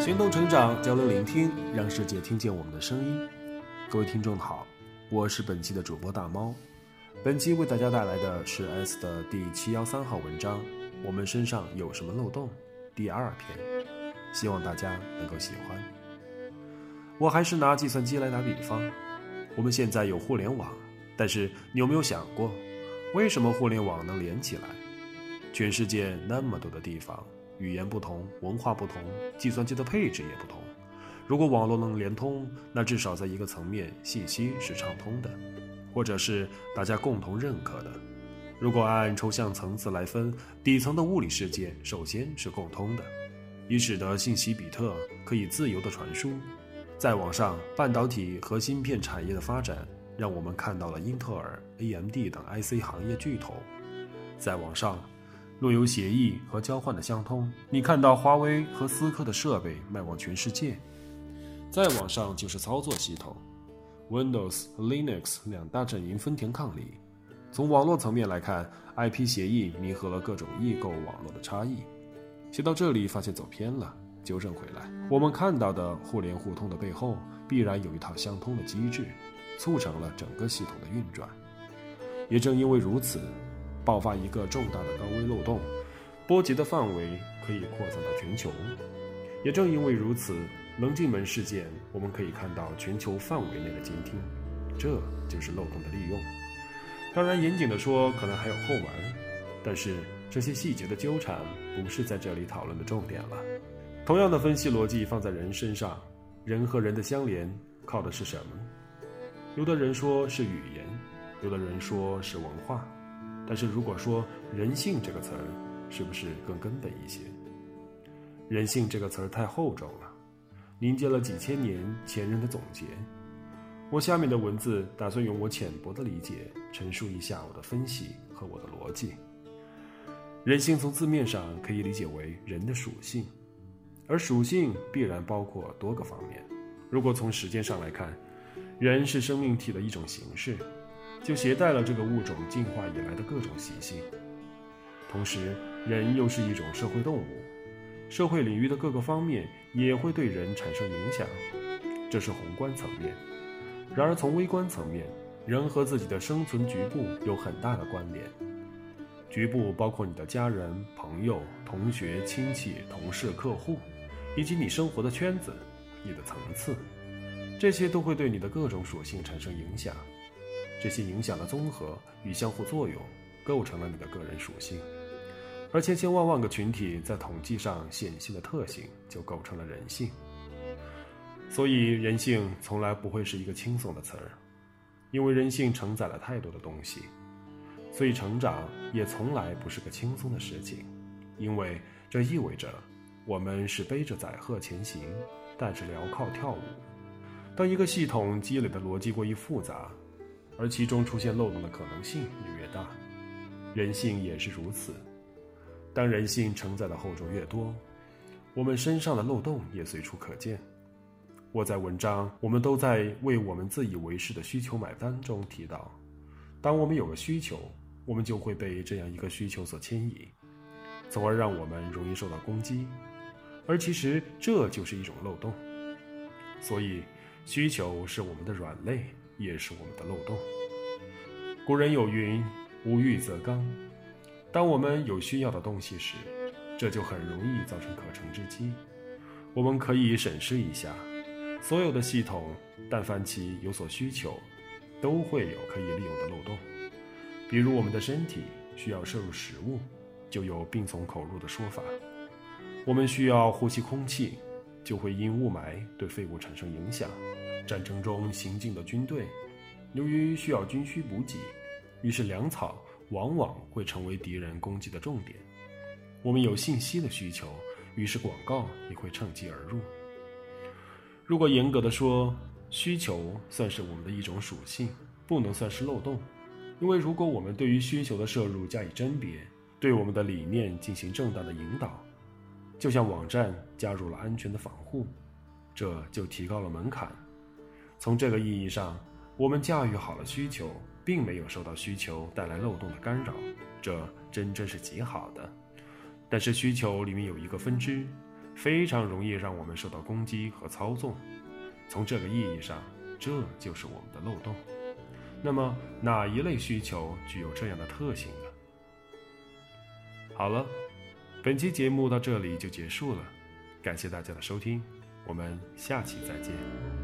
行动、成长、交流、聆听，让世界听见我们的声音。各位听众好，我是本期的主播大猫。本期为大家带来的是 S 的第七幺三号文章。我们身上有什么漏洞？第二篇，希望大家能够喜欢。我还是拿计算机来打比方。我们现在有互联网，但是你有没有想过，为什么互联网能连起来？全世界那么多的地方，语言不同，文化不同，计算机的配置也不同。如果网络能连通，那至少在一个层面，信息是畅通的，或者是大家共同认可的。如果按抽象层次来分，底层的物理世界首先是共通的，以使得信息比特可以自由的传输。再往上，半导体和芯片产业的发展，让我们看到了英特尔、AMD 等 IC 行业巨头。再往上，若有协议和交换的相通，你看到华为和思科的设备卖往全世界。再往上就是操作系统，Windows Linux 两大阵营分庭抗礼。从网络层面来看，IP 协议弥合了各种异构网络的差异。写到这里，发现走偏了，纠正回来。我们看到的互联互通的背后，必然有一套相通的机制，促成了整个系统的运转。也正因为如此，爆发一个重大的高危漏洞，波及的范围可以扩散到全球。也正因为如此，棱镜门事件我们可以看到全球范围内的监听，这就是漏洞的利用。当然，严谨的说，可能还有后门，但是这些细节的纠缠不是在这里讨论的重点了。同样的分析逻辑放在人身上，人和人的相连靠的是什么？有的人说是语言，有的人说是文化，但是如果说人性这个词儿，是不是更根本一些？人性这个词儿太厚重了，凝结了几千年前人的总结。我下面的文字打算用我浅薄的理解陈述一下我的分析和我的逻辑。人性从字面上可以理解为人的属性，而属性必然包括多个方面。如果从时间上来看，人是生命体的一种形式，就携带了这个物种进化以来的各种习性。同时，人又是一种社会动物，社会领域的各个方面也会对人产生影响，这是宏观层面。然而，从微观层面，人和自己的生存局部有很大的关联。局部包括你的家人、朋友、同学、亲戚、同事、客户，以及你生活的圈子、你的层次，这些都会对你的各种属性产生影响。这些影响的综合与相互作用，构成了你的个人属性。而千千万万个群体在统计上显现的特性，就构成了人性。所以，人性从来不会是一个轻松的词儿，因为人性承载了太多的东西。所以，成长也从来不是个轻松的事情，因为这意味着我们是背着载荷前行，带着镣铐跳舞。当一个系统积累的逻辑过于复杂，而其中出现漏洞的可能性也越大，人性也是如此。当人性承载的厚重越多，我们身上的漏洞也随处可见。我在文章《我们都在为我们自以为是的需求买单》中提到，当我们有个需求，我们就会被这样一个需求所牵引，从而让我们容易受到攻击，而其实这就是一种漏洞。所以，需求是我们的软肋，也是我们的漏洞。古人有云：“无欲则刚。”当我们有需要的东西时，这就很容易造成可乘之机。我们可以审视一下。所有的系统，但凡其有所需求，都会有可以利用的漏洞。比如我们的身体需要摄入食物，就有病从口入的说法；我们需要呼吸空气，就会因雾霾对肺部产生影响。战争中行进的军队，由于需要军需补给，于是粮草往往会成为敌人攻击的重点。我们有信息的需求，于是广告也会趁机而入。如果严格的说，需求算是我们的一种属性，不能算是漏洞，因为如果我们对于需求的摄入加以甄别，对我们的理念进行正当的引导，就像网站加入了安全的防护，这就提高了门槛。从这个意义上，我们驾驭好了需求，并没有受到需求带来漏洞的干扰，这真真是极好的。但是需求里面有一个分支，非常容易让我们受到攻击和操纵。从这个意义上，这就是我们的漏洞。那么，哪一类需求具有这样的特性呢？好了，本期节目到这里就结束了，感谢大家的收听，我们下期再见。